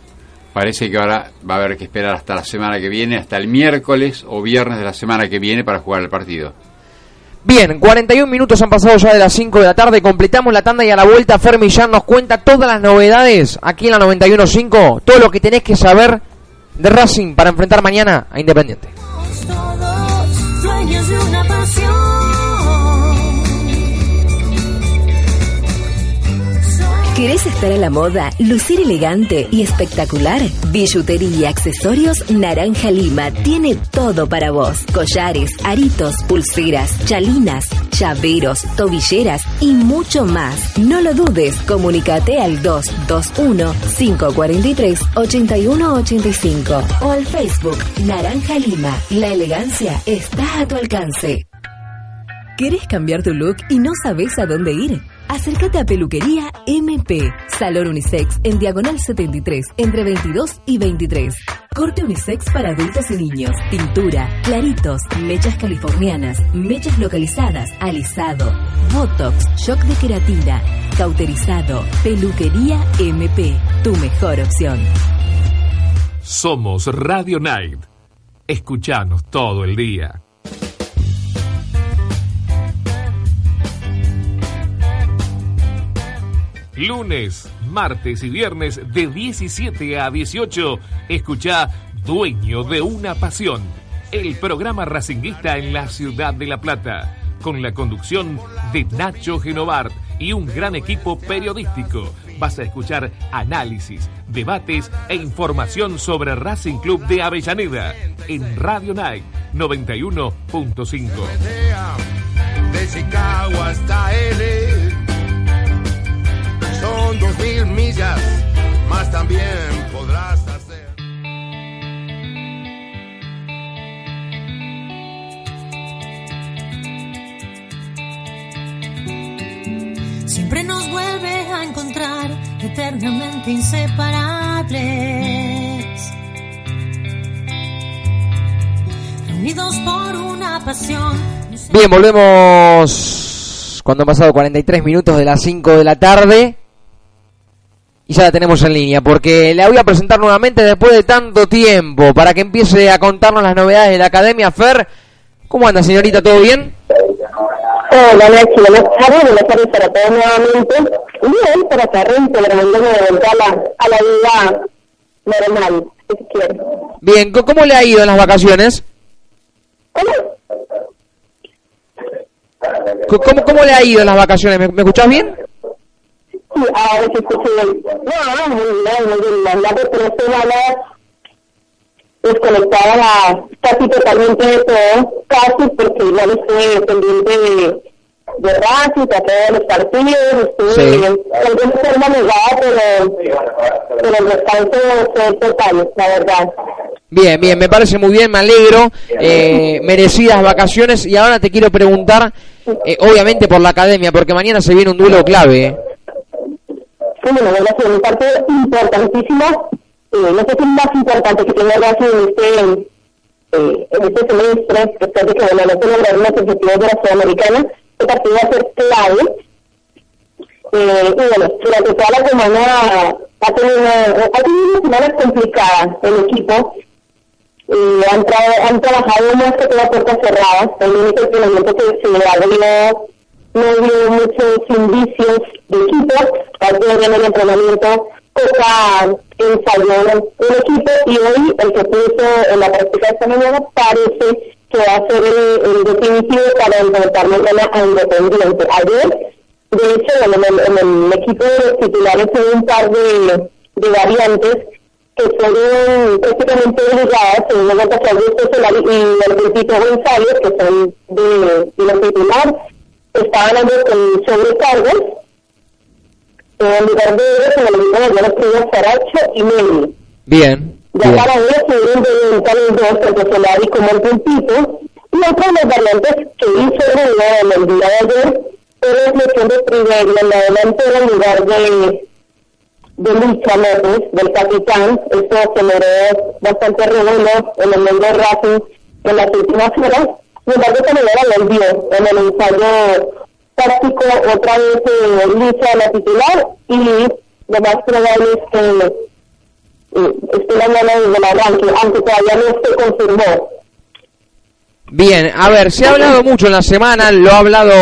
parece que ahora va a haber que esperar hasta la semana que viene, hasta el miércoles o viernes de la semana que viene para jugar el partido. Bien, 41 minutos han pasado ya de las 5 de la tarde, completamos la tanda y a la vuelta Fermi ya nos cuenta todas las novedades aquí en la 91.5, todo lo que tenés que saber de Racing para enfrentar mañana a Independiente. todos dueños de una pasión. ¿Querés estar a la moda, lucir elegante y espectacular? Billutería y accesorios Naranja Lima tiene todo para vos. Collares, aritos, pulseras, chalinas, llaveros, tobilleras y mucho más. No lo dudes, comunícate al 221-543-8185 o al Facebook Naranja Lima. La elegancia está a tu alcance. ¿Querés cambiar tu look y no sabes a dónde ir? Acércate a Peluquería MP, Salón Unisex en Diagonal 73, entre 22 y 23. Corte unisex para adultos y niños, pintura, claritos, mechas californianas, mechas localizadas, alisado, botox, shock de queratina, cauterizado. Peluquería MP, tu mejor opción. Somos Radio Night. Escuchanos todo el día. Lunes, martes y viernes de 17 a 18, escucha Dueño de una Pasión, el programa racinguista en la ciudad de La Plata, con la conducción de Nacho Genovart y un gran equipo periodístico. Vas a escuchar análisis, debates e información sobre Racing Club de Avellaneda en Radio Night 91.5. De Chicago hasta. Son dos mil millas, más también podrás hacer. Siempre nos vuelve a encontrar eternamente inseparables. Reunidos por una pasión. Bien, volvemos cuando han pasado 43 minutos de las 5 de la tarde. Y ya la tenemos en línea, porque la voy a presentar nuevamente después de tanto tiempo, para que empiece a contarnos las novedades de la Academia Fer. ¿Cómo anda, señorita? ¿Todo bien? Hola Nachi, buenas tardes, buenas tardes para todos nuevamente. Bien, para Carrente, tratando de volver a la, a la vida normal, si se quiere. Bien, ¿co- ¿cómo le ha ido en las vacaciones? ¿Cómo, cómo le ha ido en las vacaciones? ¿Me, me escuchás bien? Sí, ahora se escucha bien. No, no, las tres semanas desconectada la, casi totalmente de todo, casi porque igual estoy pendiente de, de Racing, a todos los partidos, estuve Sí. de alguna forma negada, pero, pero el descanso fue total, la verdad. Bien, bien, me parece muy bien, me alegro. Eh, merecidas vacaciones. Y ahora te quiero preguntar, eh, obviamente por la academia, porque mañana se viene un duelo clave. Bueno, bueno, es un partido importantísimo, eh, no sé si más importante que tenga Racing en este, eh, en este semestre, después de que no se lograron los objetivos de la Sudamericana, este partido va a ser clave. Eh, y bueno, durante toda la semana ha tenido una, ha tenido una semana complicada el equipo. Eh, han, tra- han trabajado más que todo a puertas cerradas. El único entrenamiento que se le abrió no hubo muchos indicios de equipo. Ayer en el entrenamiento Coca ensayó un equipo y hoy el que puso en la práctica esta mañana parece que va a ser el, el definitivo para enfrentar mañana a Independiente. Ayer, de hecho, en el, equipo de los titulares hubo un par de, variantes que fueron prácticamente obligadas, en el momento que Augusto Solari y el González, que son de, de los titulares, estaban ambos con sobrecargos. En lugar de ellos, en el equipo de los primeros Saracho y Meli. Bien. Ya bien. para ellos tuvieron de venta los dos, tanto Solari como el grupito. Y otra de las variantes que hizo Rueda en el día de ayer fue la inclusión de Triverio en la delantera en lugar de de Lucha López, del capitán. Esto generó bastante revuelo en el mundo de Racing en las últimas horas. Sin embargo, esta manera lo envió en el ensayo táctico otra vez eh, Lucha la titular y lo más probable es que eh, esté la mano desde el arranque, aunque todavía no se confirmó. Bien, a ver, se ha hablado mucho en la semana, lo ha hablado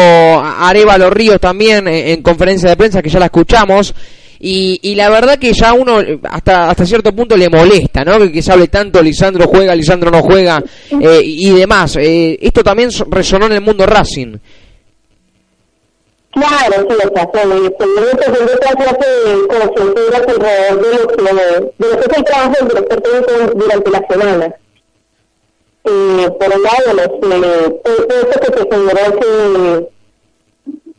Arevalo Ríos también en, en conferencia de prensa, que ya la escuchamos, y, y la verdad que ya uno hasta hasta cierto punto le molesta, ¿no? Que, que se hable tanto, Lisandro juega, Lisandro no juega, eh, y demás. Eh, esto también so- resonó en el mundo Racing. Claro, sí, otra clase de lo que, de que es el trabajo del director técnico durante la semana. Eh, por un lado, los, eh, que se generó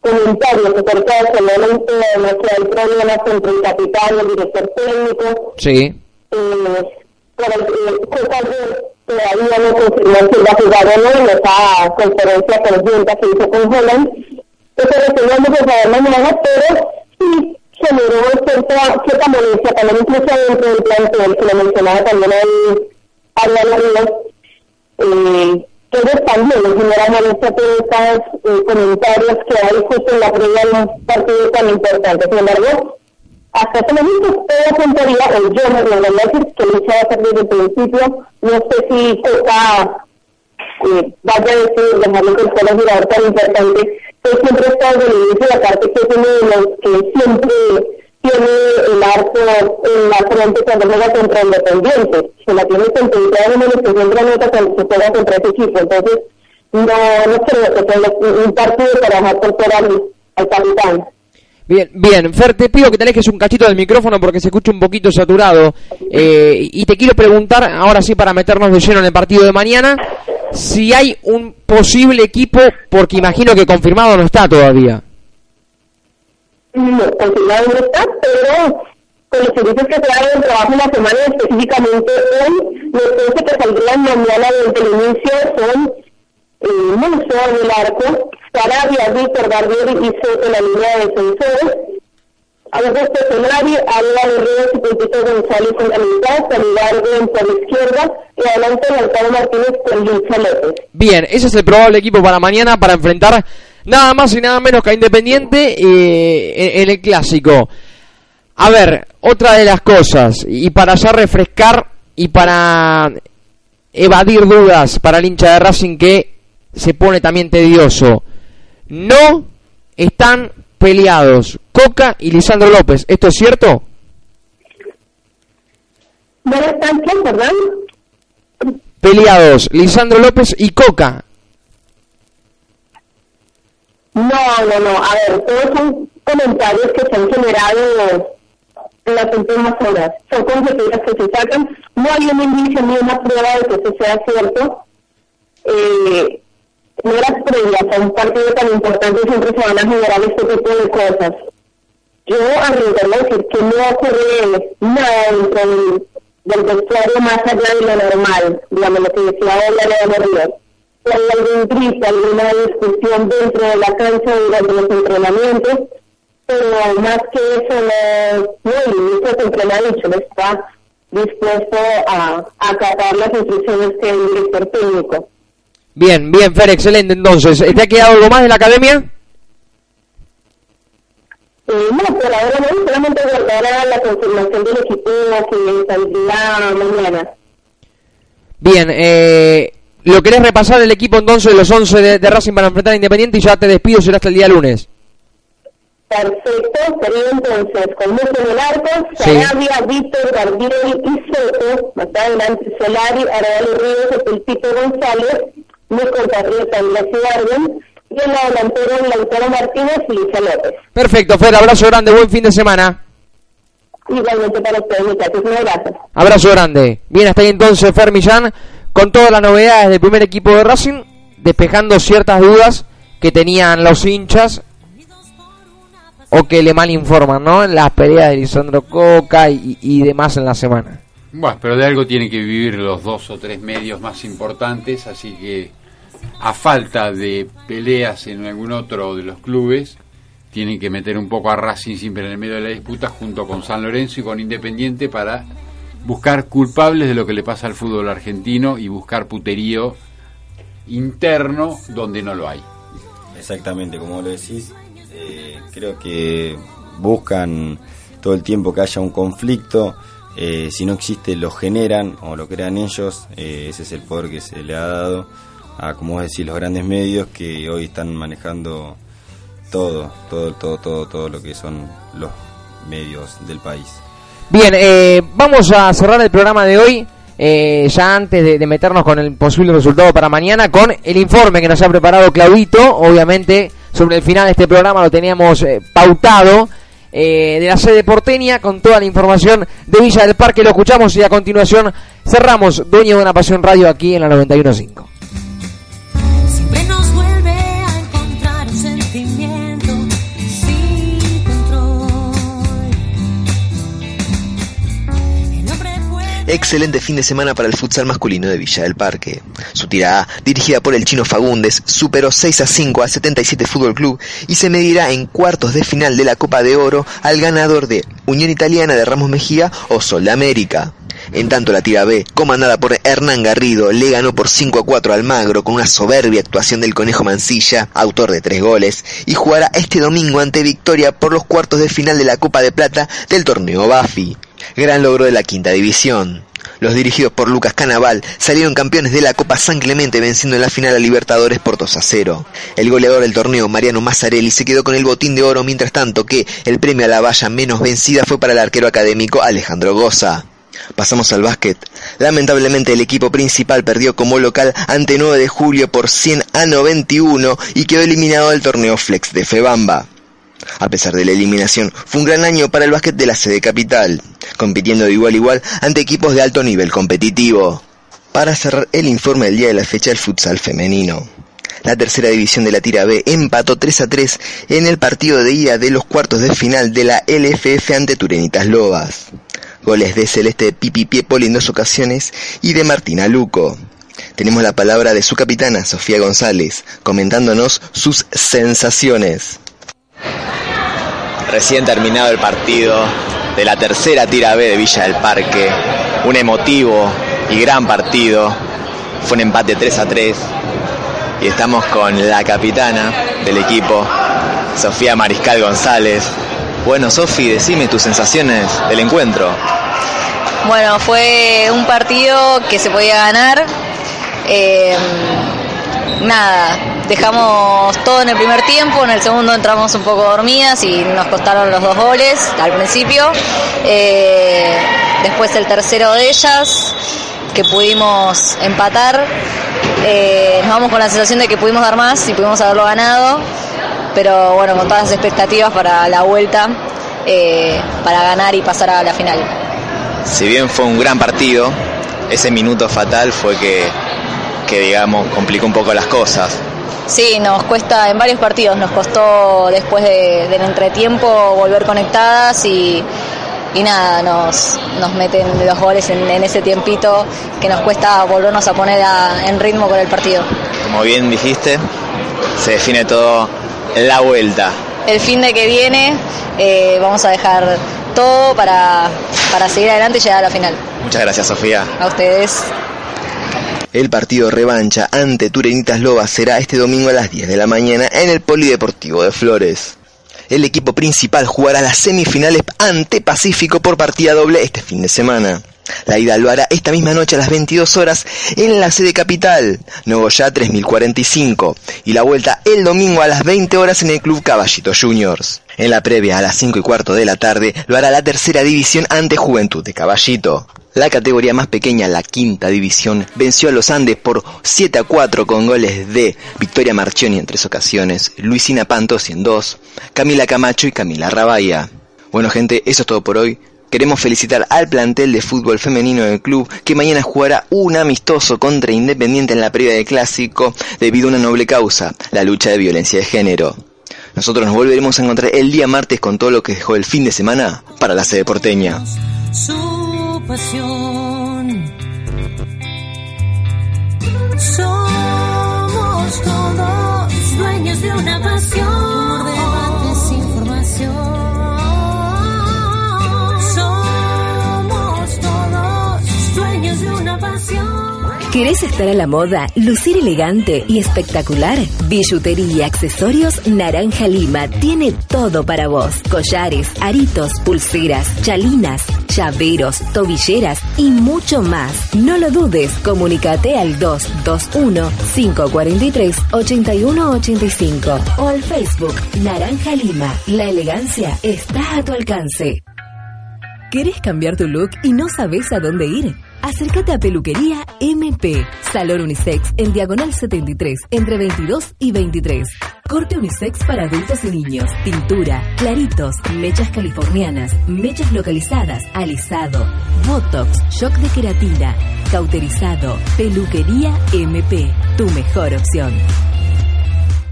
ese comentario acerca de solamente que hay problemas entre el capitán y el director técnico, Sí. eh, por el, eh, todavía no confirmó si va a jugar o no en esa conferencia conjunta que hizo con Holland. Eso lo que saber mañana, pero sí generó cierta, cierta molestia también incluso dentro del plantel, que lo mencionaba también ahí Ariana Ríos, eh, que ellos también les genera molestia todos estos comentarios que hay justo en la previa de un partido tan importante. Sin embargo, hasta ese momento todo apuntaría, o yo me voy a decir que Lucha va a ser desde el principio, no sé si Coca eh, vaya a decir, dejarlo con solo jugador tan importante, pero siempre está desde inicio, aparte que es uno de los que siempre tiene el arco en la frente cuando juega contra Independiente, se la tiene sentenciada en el siempre anota cuando se juega contra ese equipo, entonces no, no creo que sea un partido para dejar por al capitán. Bien, bien, Fer, te pido que te alejes un cachito del micrófono porque se escucha un poquito saturado. Eh, y te quiero preguntar, ahora sí, para meternos de lleno en el partido de mañana, si hay un posible equipo, porque imagino que confirmado no está todavía. No confirmado no está, pero con los servicios que se dan en trabajo en la semana, específicamente hoy, los 11 que saldrían mañana desde el inicio son eh, Muso en el arco, Sarabia, Víctor Barbieri y Soto la línea de defensores, Augusto Solari, Álvaro y Pulpito González en la mitad, Solidardo por la izquierda y adelante Lautaro Martínez con Lucha López. Bien, ese es el probable equipo para mañana para enfrentar nada más y nada menos que a Independiente eh, en, el clásico. A ver, otra de las cosas, y para ya refrescar y para evadir dudas para el hincha de Racing que se pone también tedioso. No están peleados Coca y Lisandro López. ¿Esto es cierto? ¿No están qué, perdón? Peleados Lisandro López y Coca. No, no, no. A ver, todos son comentarios que se han generado en las últimas horas. Son conjeturas que se sacan. No hay un indicio ni una prueba de que eso sea cierto. Eh, en horas previas a un partido tan importante siempre se van a generar este tipo de cosas. Yo arriesgaría a decir que no ocurre nada dentro del, del vestuario más allá de lo normal, digamos lo que decía hoy de Ríos. Si hay algún grito, alguna discusión dentro de la cancha durante los entrenamientos, pero más que eso no, no el ministro siempre me ha dicho, no está dispuesto a a acatar las instrucciones que el director técnico. Bien, bien, Fer, excelente. Entonces, ¿te ha quedado algo más de la academia? Eh, no, por ahora no, solamente guardará la confirmación del equipo que saldrá mañana. Bien, eh, ¿lo querés repasar el equipo entonces, los 11 de, de Racing para enfrentar a Independiente y ya te despido, será hasta el día lunes? Perfecto, sería entonces con en el arco, Sí. Víctor, Barbieri y Soto, más adelante Solari, Arevalo Ríos, el Pulpito González, mi compatriota Andrés Ibargüen, y en la delantera Lautaro Martínez y Luisa López. Perfecto, Fer, abrazo grande, buen fin de semana. Igualmente para ustedes, muchachos, un abrazo. Abrazo grande. Bien, hasta ahí entonces Fer Millán con todas las novedades del primer equipo de Racing, despejando ciertas dudas que tenían los hinchas o que le mal informan, ¿no? En las peleas de Lisandro Coca y, y demás en la semana. Bueno, pero de algo tienen que vivir los dos o tres medios más importantes, así que a falta de peleas en algún otro de los clubes, tienen que meter un poco a Racing siempre en el medio de la disputa junto con San Lorenzo y con Independiente para buscar culpables de lo que le pasa al fútbol argentino y buscar puterío interno donde no lo hay. Exactamente, como lo decís, eh, creo que buscan todo el tiempo que haya un conflicto. eh, si no existe, lo generan o lo crean ellos. eh, ese es el poder que se le ha dado a, como vos decís, los grandes medios que hoy están manejando todo, todo, todo, todo, todo lo que son los medios del país. Bien, eh, vamos a cerrar el programa de hoy. eh, ya antes de, meternos con el posible resultado para mañana, con el informe que nos ha preparado Claudito, obviamente sobre el final de este programa lo teníamos eh, pautado, eh, de la sede porteña, con toda la información de Villa del Parque, lo escuchamos y a continuación cerramos Dueño de una Pasión Radio aquí en la 91.5. Excelente fin de semana para el futsal masculino de Villa del Parque. Su tirada, dirigida por el chino Fagundes, superó 6 a 5 al 77 Fútbol Club y se medirá en cuartos de final de la Copa de Oro al ganador de Unión Italiana de Ramos Mejía o Sol de América. En tanto la tira B, comandada por Hernán Garrido, le ganó por 5 a 4 al Magro con una soberbia actuación del Conejo Mancilla, autor de tres goles, y jugará este domingo ante Victoria por los cuartos de final de la Copa de Plata del torneo Bafi. Gran logro de la quinta división. Los dirigidos por Lucas Canaval salieron campeones de la Copa San Clemente venciendo en la final a Libertadores por 2 a 0. El goleador del torneo, Mariano Mazzarelli, se quedó con el botín de oro mientras tanto que el premio a la valla menos vencida fue para el arquero académico Alejandro Goza. Pasamos al básquet. Lamentablemente el equipo principal perdió como local ante 9 de julio por 100 a 91 y quedó eliminado del torneo Flex de Febamba. A pesar de la eliminación, fue un gran año para el básquet de la sede capital, compitiendo de igual a igual ante equipos de alto nivel competitivo. Para cerrar el informe del día de la fecha del futsal femenino. La tercera división de la tira B empató 3 a 3 en el partido de ida de los cuartos de final de la LFF ante Turenitas Lobas. Goles de Celeste Pipi Piepoli en dos ocasiones y de Martina Luco. Tenemos la palabra de su capitana, Sofía González, comentándonos sus sensaciones. Recién terminado el partido de la tercera tira B de Villa del Parque. Un emotivo y gran partido. Fue un empate 3 a 3. Y estamos con la capitana del equipo, Sofía Mariscal González. Bueno, Sofi, decime tus sensaciones del encuentro. Bueno, fue un partido que se podía ganar. Eh, nada, dejamos todo en el primer tiempo, en el segundo entramos un poco dormidas y nos costaron los dos goles al principio. Eh, después el tercero de ellas, que pudimos empatar. Eh, nos vamos con la sensación de que pudimos dar más y pudimos haberlo ganado, pero bueno, con todas las expectativas para la vuelta, eh, para ganar y pasar a la final. Si bien fue un gran partido, ese minuto fatal fue que, que digamos, complicó un poco las cosas. Sí, nos cuesta en varios partidos, nos costó después de- del entretiempo volver conectadas y, y nada, nos, nos meten los goles en, en ese tiempito que nos cuesta volvernos a poner a- en ritmo con el partido. Como bien dijiste, se define todo la vuelta. El fin de que viene eh, vamos a dejar todo para, para seguir adelante y llegar a la final. Muchas gracias, Sofía. A ustedes. El partido revancha ante Turenitas Lobas será este domingo a las 10 de la mañana en el Polideportivo de Flores. El equipo principal jugará las semifinales ante Pacífico por partida doble este fin de semana. La ida lo hará esta misma noche a las 22 horas en la sede capital, Nogoyá 3045, y la vuelta el domingo a las 20 horas en el Club Caballito Juniors. En la previa a las 5 y cuarto de la tarde lo hará la tercera división ante Juventud de Caballito. La categoría más pequeña, la quinta división, venció a los Andes por 7 a 4 con goles de Victoria Marchioni en tres ocasiones, Luisina Pantosi en dos, Camila Camacho y Camila Rabaya. Bueno gente, eso es todo por hoy. Queremos felicitar al plantel de fútbol femenino del club que mañana jugará un amistoso contra Independiente en la previa del clásico debido a una noble causa, la lucha de violencia de género. Nosotros nos volveremos a encontrar el día martes con todo lo que dejó el fin de semana para la sede porteña. Somos todos dueños de una pasión. ¿Querés estar a la moda, lucir elegante y espectacular? Billutería y accesorios Naranja Lima tiene todo para vos. Collares, aritos, pulseras, chalinas, llaveros, tobilleras y mucho más. No lo dudes, comunícate al 221-543-8185 o al Facebook Naranja Lima. La elegancia está a tu alcance. ¿Querés cambiar tu look y no sabes a dónde ir? Acércate a Peluquería MP, Salón Unisex en Diagonal 73, entre 22 y 23. Corte unisex para adultos y niños, pintura, claritos, mechas californianas, mechas localizadas, alisado, botox, shock de queratina, cauterizado. Peluquería MP, tu mejor opción.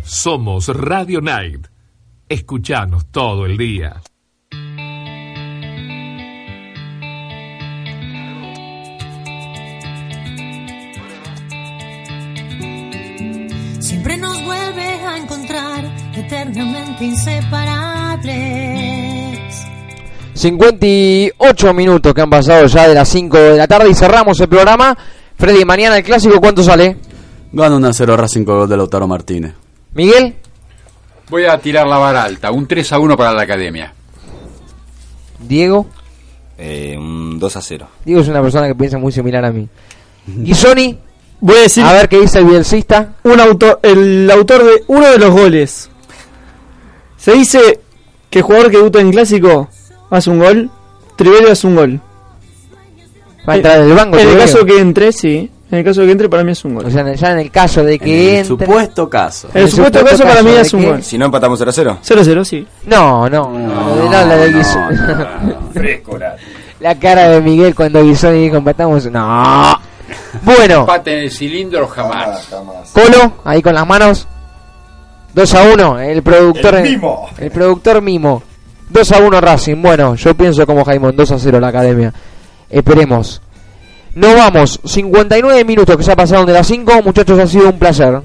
Somos Radio Night. Escuchanos todo el día. A encontrar eternamente inseparables. 58 minutos que han pasado ya de las 5 de la tarde y cerramos el programa. Freddy, mañana el clásico, ¿cuánto sale? Gana 1 a 0 Racing con gol de Lautaro Martínez. Miguel, Voy a tirar la vara alta, un 3 a 1 para la academia. Diego. Eh, un 2 a 0. Diego es una persona que piensa muy similar a mí. ¿Y Sony? Voy a decir. A ver qué dice el bielcista. Un autor, el autor de uno de los goles. Se dice que el jugador que debuta en clásico hace un gol. Triverio hace un gol. Va a entrar del banco, En el caso que entre, sí. En el caso que entre, para mí es un gol. O sea, ya en el caso de que En el entre... supuesto caso. En el supuesto caso, para mí de es un que- gol. Si no empatamos 0 a 0. 0-0, sí. No, no, no, no, la de Guis- Frescura. La cara de Miguel cuando Guisoni dijo empatamos. No. Bueno, Empate en el cilindro jamás. Colo, ahí con las manos. 2 a 1, el productor. El mimo. el productor mimo. 2 a 1 Racing. Bueno, yo pienso como Jaimón, 2 a 0 la academia. Esperemos. No vamos, 59 minutos que se ha pasado de las 5. Muchachos, ha sido un placer.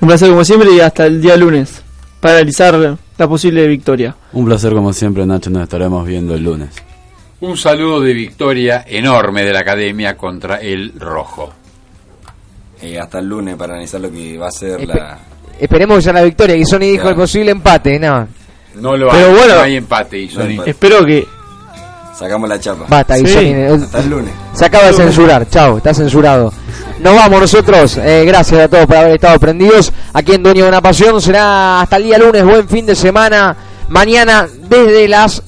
Un placer como siempre y hasta el día lunes. Para analizar la posible victoria. Un placer como siempre, Nacho. Nos estaremos viendo el lunes. Un saludo de victoria enorme de la academia contra el rojo. Eh, hasta el lunes para analizar lo que va a ser la. Esperemos que sea la victoria. Guisoni dijo Claro. el posible empate. No, No lo Pero hay, bueno, no hay empate. Y no empate. Espero que. Sacamos la chapa. Basta, Guisoni. Hasta el lunes. Se acaba de censurar, chao, está censurado. Nos vamos nosotros, eh, gracias a todos por haber estado prendidos. Aquí en Dueño de una Pasión será hasta el día lunes, buen fin de semana. Mañana desde las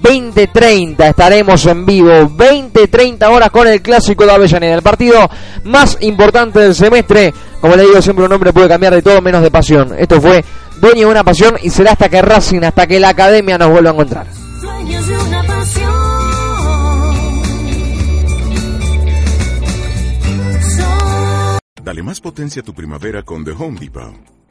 20.30 estaremos en vivo, 20.30 horas con el clásico de Avellaneda, el partido más importante del semestre. Como le digo, siempre un hombre puede cambiar de todo menos de pasión. Esto fue Dueño de una Pasión y será hasta que Racing, hasta que la academia nos vuelva a encontrar. Dueños de una pasión. Dale más potencia a tu primavera con The Home Depot.